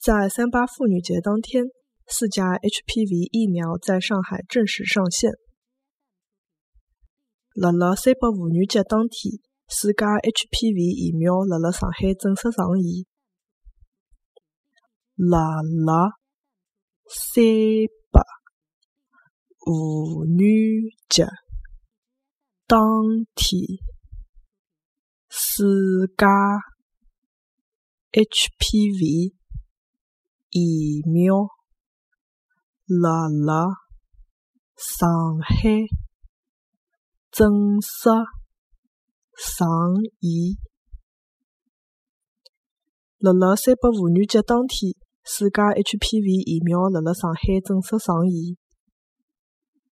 在三八妇女节当天，四价 HPV 疫苗在上海正式上线。辣辣三八妇女节当天，四价 HPV 疫苗辣辣上海正式上线。辣辣三八妇女节当天，四价 HPV 疫苗辣辣上海正式上演。辣辣三八妇女节当天，世界 HPV 疫苗辣辣上海正式上演。